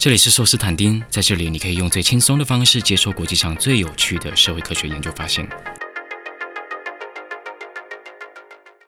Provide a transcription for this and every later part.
这里是寿斯坦丁，在这里你可以用最轻松的方式接受国际上最有趣的社会科学研究发现。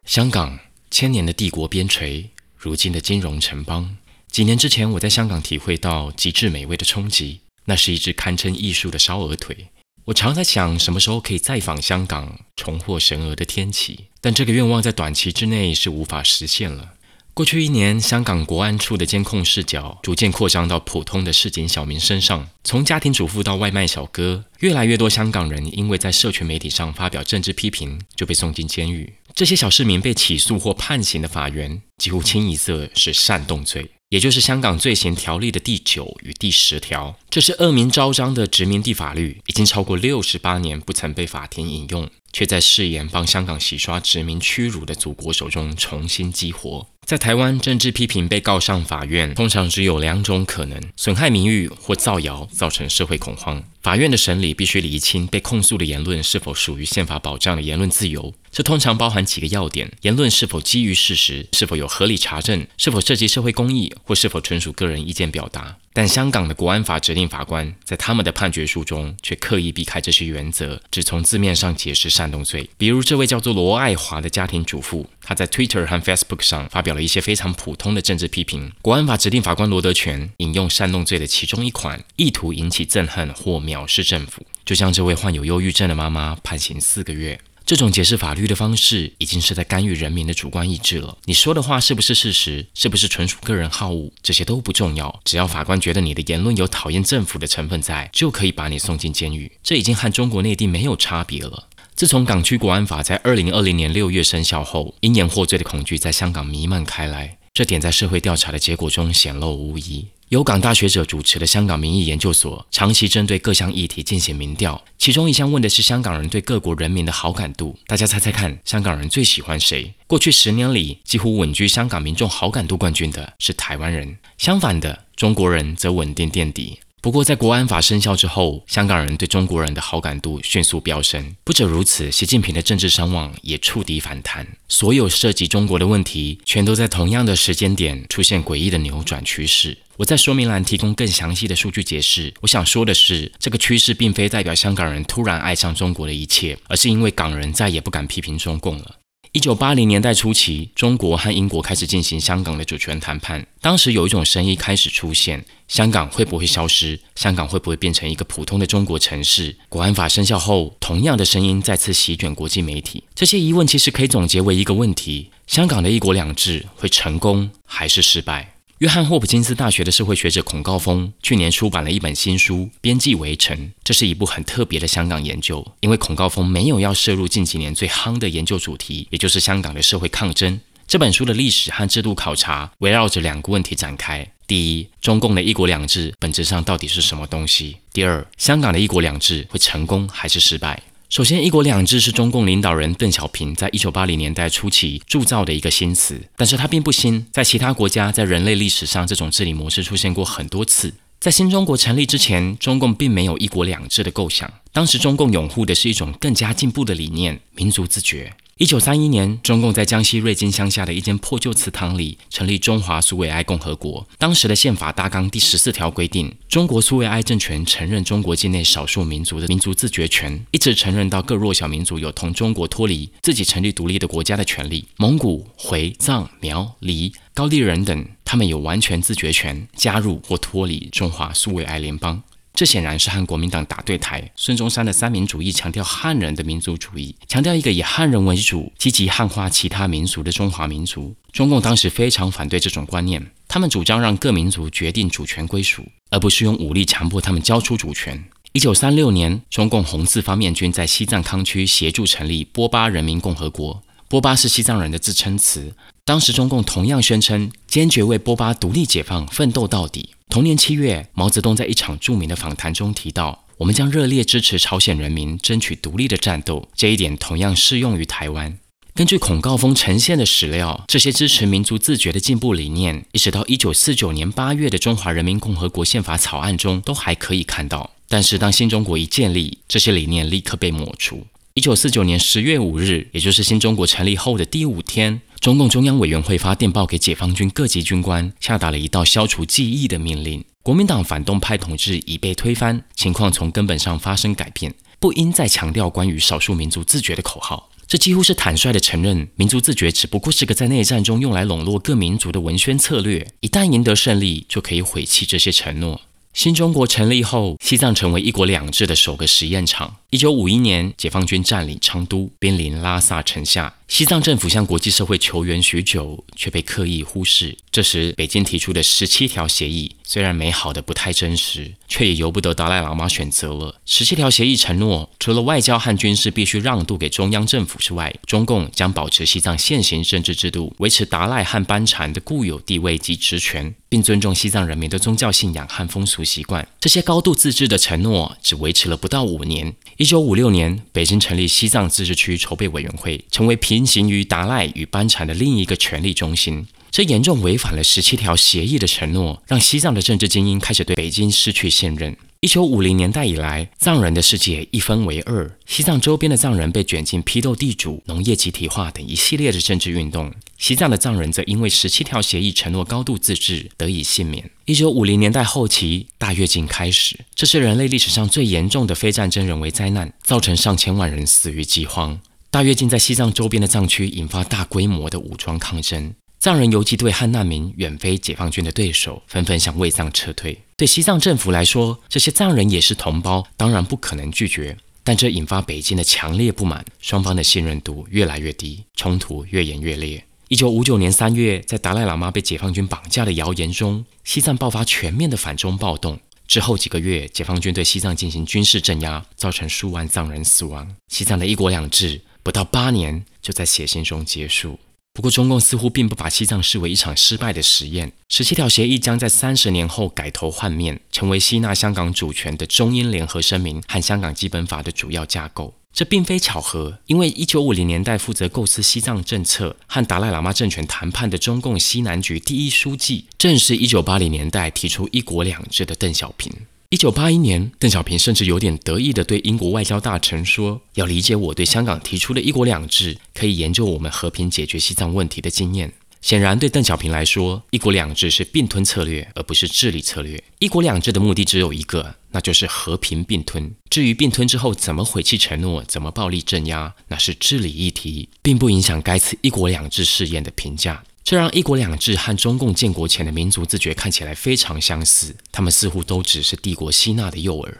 香港，千年的帝国边陲，如今的金融城邦。几年之前，我在香港体会到极致美味的冲击，那是一只堪称艺术的烧鹅腿。我常在想，什么时候可以再访香港，重获神鹅的天启？但这个愿望在短期之内是无法实现了。过去一年，香港国安处的监控视角逐渐扩张到普通的市井小民身上，从家庭主妇到外卖小哥，越来越多香港人因为在社群媒体上发表政治批评，就被送进监狱。这些小市民被起诉或判刑的法院，几乎清一色是煽动罪。也就是香港罪行条例的第九与第十条，这是恶名昭彰的殖民地法律，已经超过六十八年不曾被法庭引用，却在誓言帮香港洗刷殖民屈辱的祖国手中重新激活。在台湾，政治批评被告上法院，通常只有两种可能：损害名誉或造谣，造成社会恐慌。法院的审理必须厘清被控诉的言论是否属于宪法保障的言论自由。这通常包含几个要点：言论是否基于事实，是否有合理查证，是否涉及社会公益，或是否纯属个人意见表达。但香港的国安法指定法官在他们的判决书中却刻意避开这些原则，只从字面上解释煽动罪。比如这位叫做罗爱华的家庭主妇，她在 Twitter 和 Facebook 上发表了一些非常普通的政治批评。国安法指定法官罗德全引用煽动罪的其中一款，意图引起憎恨或藐视政府，就将这位患有忧郁症的妈妈判刑四个月。这种解释法律的方式，已经是在干预人民的主观意志了。你说的话是不是事实，是不是纯属个人好恶，这些都不重要。只要法官觉得你的言论有讨厌政府的成分在，就可以把你送进监狱。这已经和中国内地没有差别了。自从港区国安法在二零二零年六月生效后，因言获罪的恐惧在香港弥漫开来，这点在社会调查的结果中显露无遗。由港大学者主持的香港民意研究所，长期针对各项议题进行民调，其中一项问的是香港人对各国人民的好感度。大家猜猜看，香港人最喜欢谁？过去十年里，几乎稳居香港民众好感度冠军的是台湾人，相反的，中国人则稳定垫底。不过，在国安法生效之后，香港人对中国人的好感度迅速飙升。不止如此，习近平的政治声望也触底反弹。所有涉及中国的问题，全都在同样的时间点出现诡异的扭转趋势。我在说明栏提供更详细的数据解释。我想说的是，这个趋势并非代表香港人突然爱上中国的一切，而是因为港人再也不敢批评中共了。一九八零年代初期，中国和英国开始进行香港的主权谈判。当时有一种声音开始出现：香港会不会消失？香港会不会变成一个普通的中国城市？国安法生效后，同样的声音再次席卷国际媒体。这些疑问其实可以总结为一个问题：香港的一国两制会成功还是失败？约翰霍普金斯大学的社会学者孔高峰去年出版了一本新书《边际围城》，这是一部很特别的香港研究。因为孔高峰没有要涉入近几年最夯的研究主题，也就是香港的社会抗争。这本书的历史和制度考察围绕着两个问题展开：第一，中共的一国两制本质上到底是什么东西？第二，香港的一国两制会成功还是失败？首先，“一国两制”是中共领导人邓小平在一九八零年代初期铸造的一个新词，但是它并不新。在其他国家，在人类历史上，这种治理模式出现过很多次。在新中国成立之前，中共并没有“一国两制”的构想。当时，中共拥护的是一种更加进步的理念——民族自觉。一九三一年，中共在江西瑞金乡下的一间破旧祠堂里成立中华苏维埃共和国。当时的宪法大纲第十四条规定，中国苏维埃政权承认中国境内少数民族的民族自决权，一直承认到各弱小民族有同中国脱离、自己成立独立的国家的权利。蒙古、回、藏、苗、黎、高丽人等，他们有完全自决权，加入或脱离中华苏维埃联邦。这显然是和国民党打对台。孙中山的三民主义强调汉人的民族主义，强调一个以汉人为主、积极汉化其他民族的中华民族。中共当时非常反对这种观念，他们主张让各民族决定主权归属，而不是用武力强迫他们交出主权。一九三六年，中共红四方面军在西藏康区协助成立波巴人民共和国。波巴是西藏人的自称词。当时中共同样宣称坚决为波巴独立解放奋斗到底。同年七月，毛泽东在一场著名的访谈中提到：“我们将热烈支持朝鲜人民争取独立的战斗。”这一点同样适用于台湾。根据孔高峰呈现的史料，这些支持民族自觉的进步理念，一直到一九四九年八月的中华人民共和国宪法草案中都还可以看到。但是，当新中国一建立，这些理念立刻被抹除。一九四九年十月五日，也就是新中国成立后的第五天。中共中央委员会发电报给解放军各级军官，下达了一道消除记忆的命令。国民党反动派统治已被推翻，情况从根本上发生改变，不应再强调关于少数民族自觉的口号。这几乎是坦率地承认，民族自觉只不过是个在内战中用来笼络各民族的文宣策略。一旦赢得胜利，就可以毁弃这些承诺。新中国成立后，西藏成为一国两制的首个实验场。一九五一年，解放军占领昌都，濒临拉萨城下。西藏政府向国际社会求援许久，却被刻意忽视。这时，北京提出的十七条协议虽然美好的不太真实，却也由不得达赖喇嘛选择了。十七条协议承诺，除了外交和军事必须让渡给中央政府之外，中共将保持西藏现行政治制度，维持达赖和班禅的固有地位及职权，并尊重西藏人民的宗教信仰和风俗习惯。这些高度自治的承诺只维持了不到五年。一九五六年，北京成立西藏自治区筹备委员会，成为平行于达赖与班禅的另一个权力中心。这严重违反了十七条协议的承诺，让西藏的政治精英开始对北京失去信任。一九五零年代以来，藏人的世界一分为二，西藏周边的藏人被卷进批斗地主、农业集体化等一系列的政治运动，西藏的藏人则因为十七条协议承诺高度自治得以幸免。一九五零年代后期，大跃进开始，这是人类历史上最严重的非战争人为灾难，造成上千万人死于饥荒。大跃进在西藏周边的藏区引发大规模的武装抗争。藏人游击队和难民远非解放军的对手，纷纷向卫藏撤退。对西藏政府来说，这些藏人也是同胞，当然不可能拒绝。但这引发北京的强烈不满，双方的信任度越来越低，冲突越演越烈。一九五九年三月，在达赖喇嘛被解放军绑架的谣言中，西藏爆发全面的反中暴动。之后几个月，解放军对西藏进行军事镇压，造成数万藏人死亡。西藏的一国两制不到八年就在血腥中结束。不过，中共似乎并不把西藏视为一场失败的实验。十七条协议将在三十年后改头换面，成为吸纳香港主权的中英联合声明和香港基本法的主要架构。这并非巧合，因为一九五零年代负责构思西藏政策和达赖喇嘛政权谈判的中共西南局第一书记，正是一九八零年代提出“一国两制”的邓小平。一九八一年，邓小平甚至有点得意地对英国外交大臣说：“要理解我对香港提出的一国两制，可以研究我们和平解决西藏问题的经验。”显然，对邓小平来说，一国两制是并吞策略，而不是治理策略。一国两制的目的只有一个，那就是和平并吞。至于并吞之后怎么毁弃承诺，怎么暴力镇压，那是治理议题，并不影响该次一国两制试验的评价。这让一国两制和中共建国前的民族自觉看起来非常相似，他们似乎都只是帝国吸纳的诱饵。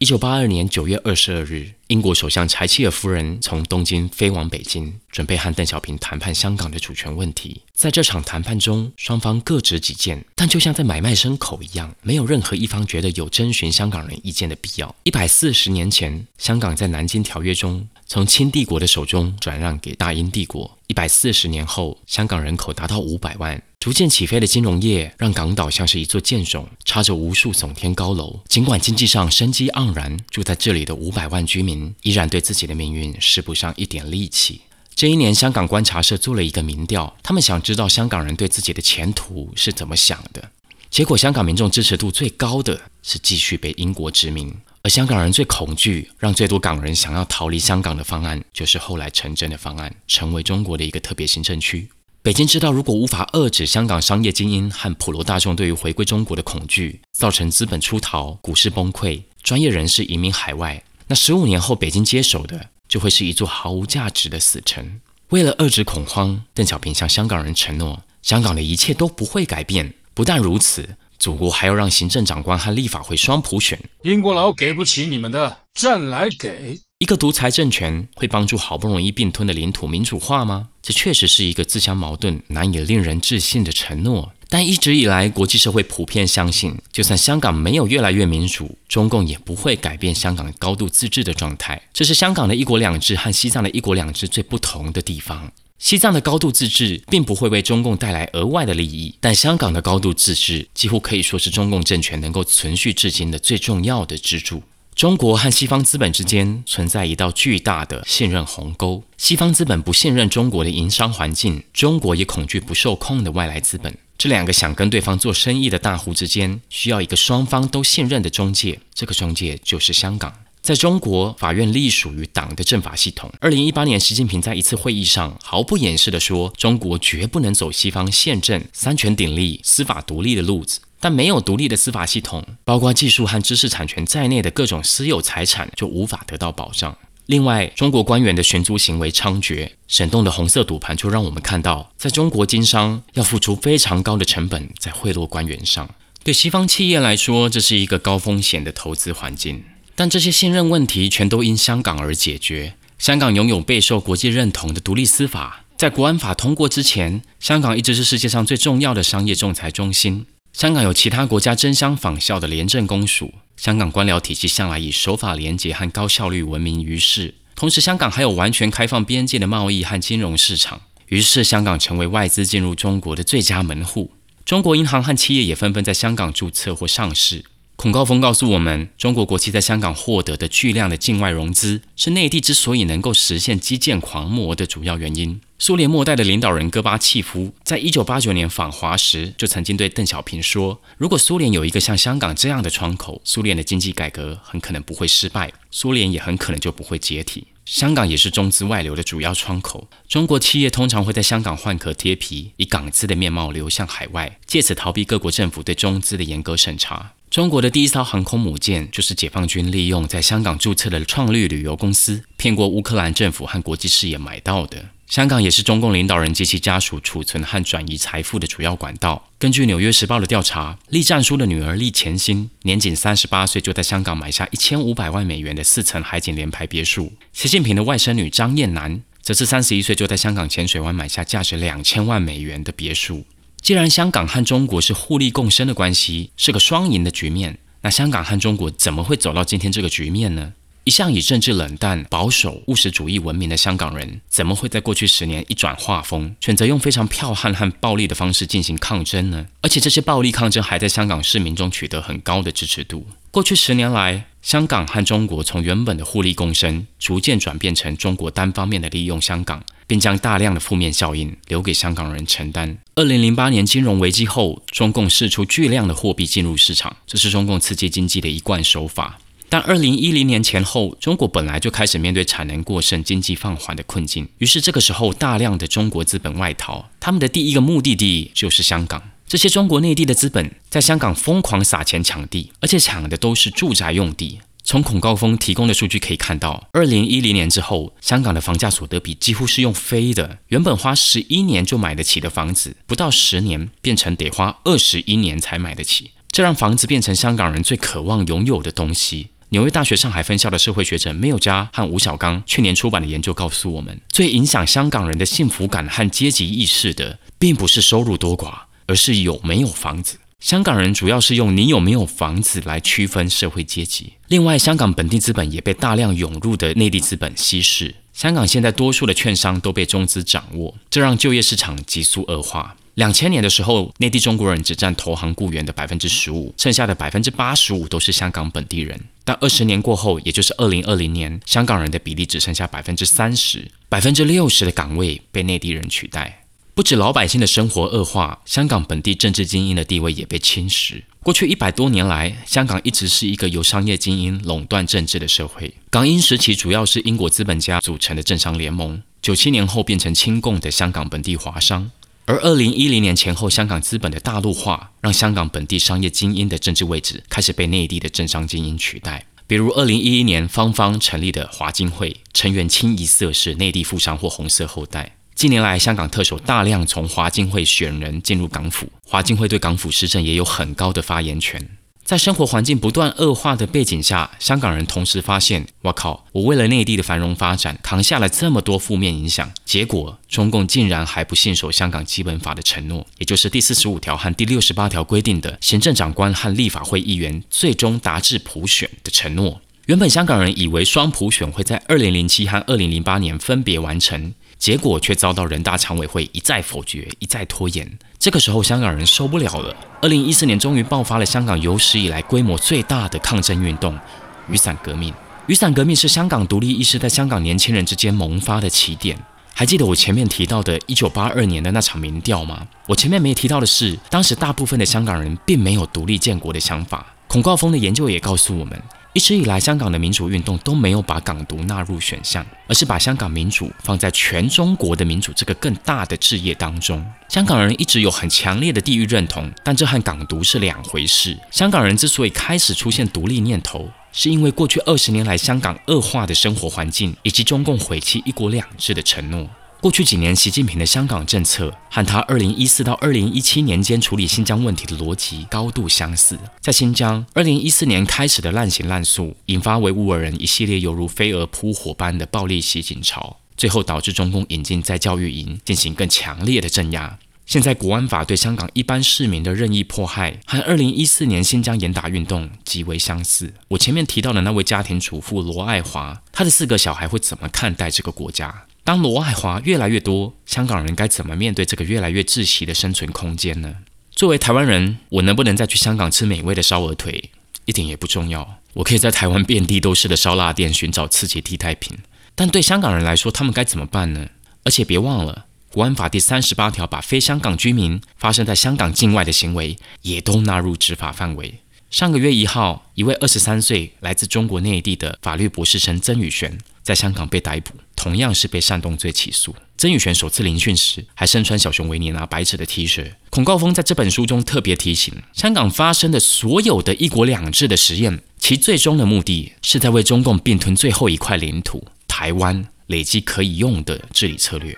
一九八二年九月二十二日，英国首相柴契尔夫人从东京飞往北京，准备和邓小平谈判香港的主权问题。在这场谈判中，双方各执己见，但就像在买卖牲口一样，没有任何一方觉得有征询香港人意见的必要。一百四十年前，香港在南京条约中从清帝国的手中转让给大英帝国。一百四十年后，香港人口达到五百万。逐渐起飞的金融业让港岛像是一座舰冢，插着无数耸天高楼。尽管经济上生机盎然，住在这里的五百万居民依然对自己的命运使不上一点力气。这一年，香港观察社做了一个民调，他们想知道香港人对自己的前途是怎么想的。结果，香港民众支持度最高的是继续被英国殖民，而香港人最恐惧、让最多港人想要逃离香港的方案，就是后来成真的方案，成为中国的一个特别行政区。北京知道，如果无法遏制香港商业精英和普罗大众对于回归中国的恐惧，造成资本出逃、股市崩溃、专业人士移民海外，那十五年后北京接手的就会是一座毫无价值的死城。为了遏制恐慌，邓小平向香港人承诺，香港的一切都不会改变。不但如此，祖国还要让行政长官和立法会双普选。英国佬给不起你们的，朕来给。一个独裁政权会帮助好不容易并吞的领土民主化吗？这确实是一个自相矛盾、难以令人置信的承诺。但一直以来，国际社会普遍相信，就算香港没有越来越民主，中共也不会改变香港高度自治的状态。这是香港的一国两制和西藏的一国两制最不同的地方。西藏的高度自治并不会为中共带来额外的利益，但香港的高度自治几乎可以说是中共政权能够存续至今的最重要的支柱。中国和西方资本之间存在一道巨大的信任鸿沟。西方资本不信任中国的营商环境，中国也恐惧不受控的外来资本。这两个想跟对方做生意的大户之间，需要一个双方都信任的中介。这个中介就是香港。在中国，法院隶属于党的政法系统。二零一八年，习近平在一次会议上毫不掩饰地说：“中国绝不能走西方宪政、三权鼎立、司法独立的路子。”但没有独立的司法系统，包括技术和知识产权在内的各种私有财产就无法得到保障。另外，中国官员的寻租行为猖獗，闪动的红色赌盘就让我们看到，在中国经商要付出非常高的成本在贿赂官员上。对西方企业来说，这是一个高风险的投资环境。但这些信任问题全都因香港而解决。香港拥有备受国际认同的独立司法，在国安法通过之前，香港一直是世界上最重要的商业仲裁中心。香港有其他国家争相仿效的廉政公署，香港官僚体系向来以守法廉洁和高效率闻名于世。同时，香港还有完全开放边界的贸易和金融市场，于是香港成为外资进入中国的最佳门户。中国银行和企业也纷纷在香港注册或上市。孔高峰告诉我们，中国国企在香港获得的巨量的境外融资，是内地之所以能够实现基建狂魔的主要原因。苏联末代的领导人戈巴契夫在一九八九年访华时，就曾经对邓小平说：“如果苏联有一个像香港这样的窗口，苏联的经济改革很可能不会失败，苏联也很可能就不会解体。香港也是中资外流的主要窗口。中国企业通常会在香港换壳贴皮，以港资的面貌流向海外，借此逃避各国政府对中资的严格审查。”中国的第一艘航空母舰就是解放军利用在香港注册的创绿旅游公司，骗过乌克兰政府和国际视野买到的。香港也是中共领导人及其家属储存和转移财富的主要管道。根据《纽约时报》的调查，栗战书的女儿栗前心年仅三十八岁，就在香港买下一千五百万美元的四层海景联排别墅。习近平的外甥女张燕楠则是三十一岁，就在香港浅水湾买下价值两千万美元的别墅。既然香港和中国是互利共生的关系，是个双赢的局面，那香港和中国怎么会走到今天这个局面呢？一向以政治冷淡、保守、务实主义闻名的香港人，怎么会在过去十年一转画风，选择用非常剽悍和暴力的方式进行抗争呢？而且这些暴力抗争还在香港市民中取得很高的支持度。过去十年来，香港和中国从原本的互利共生，逐渐转变成中国单方面的利用香港。并将大量的负面效应留给香港人承担。二零零八年金融危机后，中共释出巨量的货币进入市场，这是中共刺激经济的一贯手法。但二零一零年前后，中国本来就开始面对产能过剩、经济放缓的困境，于是这个时候大量的中国资本外逃，他们的第一个目的地就是香港。这些中国内地的资本在香港疯狂撒钱抢地，而且抢的都是住宅用地。从孔高峰提供的数据可以看到，二零一零年之后，香港的房价所得比几乎是用飞的。原本花十一年就买得起的房子，不到十年变成得花二十一年才买得起。这让房子变成香港人最渴望拥有的东西。纽约大学上海分校的社会学者缪加和吴小刚去年出版的研究告诉我们，最影响香港人的幸福感和阶级意识的，并不是收入多寡，而是有没有房子。香港人主要是用你有没有房子来区分社会阶级。另外，香港本地资本也被大量涌入的内地资本稀释。香港现在多数的券商都被中资掌握，这让就业市场急速恶化。两千年的时候，内地中国人只占投行雇员的百分之十五，剩下的百分之八十五都是香港本地人。但二十年过后，也就是二零二零年，香港人的比例只剩下百分之三十，百分之六十的岗位被内地人取代。不止老百姓的生活恶化，香港本地政治精英的地位也被侵蚀。过去一百多年来，香港一直是一个由商业精英垄断政治的社会。港英时期主要是英国资本家组成的政商联盟，九七年后变成亲共的香港本地华商。而二零一零年前后，香港资本的大陆化，让香港本地商业精英的政治位置开始被内地的政商精英取代。比如二零一一年方方成立的华金会，成员清一色是内地富商或红色后代。近年来，香港特首大量从华金会选人进入港府，华金会对港府施政也有很高的发言权。在生活环境不断恶化的背景下，香港人同时发现：我靠，我为了内地的繁荣发展，扛下了这么多负面影响，结果中共竟然还不信守香港基本法的承诺，也就是第四十五条和第六十八条规定的行政长官和立法会议员最终达至普选的承诺。原本香港人以为双普选会在二零零七和二零零八年分别完成。结果却遭到人大常委会一再否决，一再拖延。这个时候，香港人受不了了。二零一四年，终于爆发了香港有史以来规模最大的抗争运动——雨伞革命。雨伞革命是香港独立意识在香港年轻人之间萌发的起点。还记得我前面提到的一九八二年的那场民调吗？我前面没提到的是，当时大部分的香港人并没有独立建国的想法。孔高峰的研究也告诉我们。一直以来，香港的民主运动都没有把港独纳入选项，而是把香港民主放在全中国的民主这个更大的置业当中。香港人一直有很强烈的地域认同，但这和港独是两回事。香港人之所以开始出现独立念头，是因为过去二十年来香港恶化的生活环境，以及中共毁弃“一国两制”的承诺。过去几年，习近平的香港政策和他2014到2017年间处理新疆问题的逻辑高度相似。在新疆，2014年开始的滥行滥诉，引发维吾尔人一系列犹如飞蛾扑火般的暴力袭警潮，最后导致中共引进在教育营进行更强烈的镇压。现在国安法对香港一般市民的任意迫害，和2014年新疆严打运动极为相似。我前面提到的那位家庭主妇罗爱华，她的四个小孩会怎么看待这个国家？当罗爱华越来越多，香港人该怎么面对这个越来越窒息的生存空间呢？作为台湾人，我能不能再去香港吃美味的烧鹅腿，一点也不重要。我可以在台湾遍地都是的烧腊店寻找刺激替代品。但对香港人来说，他们该怎么办呢？而且别忘了，国安法第三十八条把非香港居民发生在香港境外的行为也都纳入执法范围。上个月一号，一位二十三岁来自中国内地的法律博士生曾宇璇在香港被逮捕。同样是被煽动罪起诉。曾宇璇首次聆讯时还身穿小熊维尼拿白纸的 T 恤。孔高峰在这本书中特别提醒，香港发生的所有的一国两制的实验，其最终的目的是在为中共并吞最后一块领土台湾累积可以用的治理策略。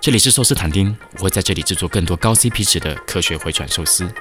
这里是寿司坦丁，我会在这里制作更多高 CP 值的科学回转寿司。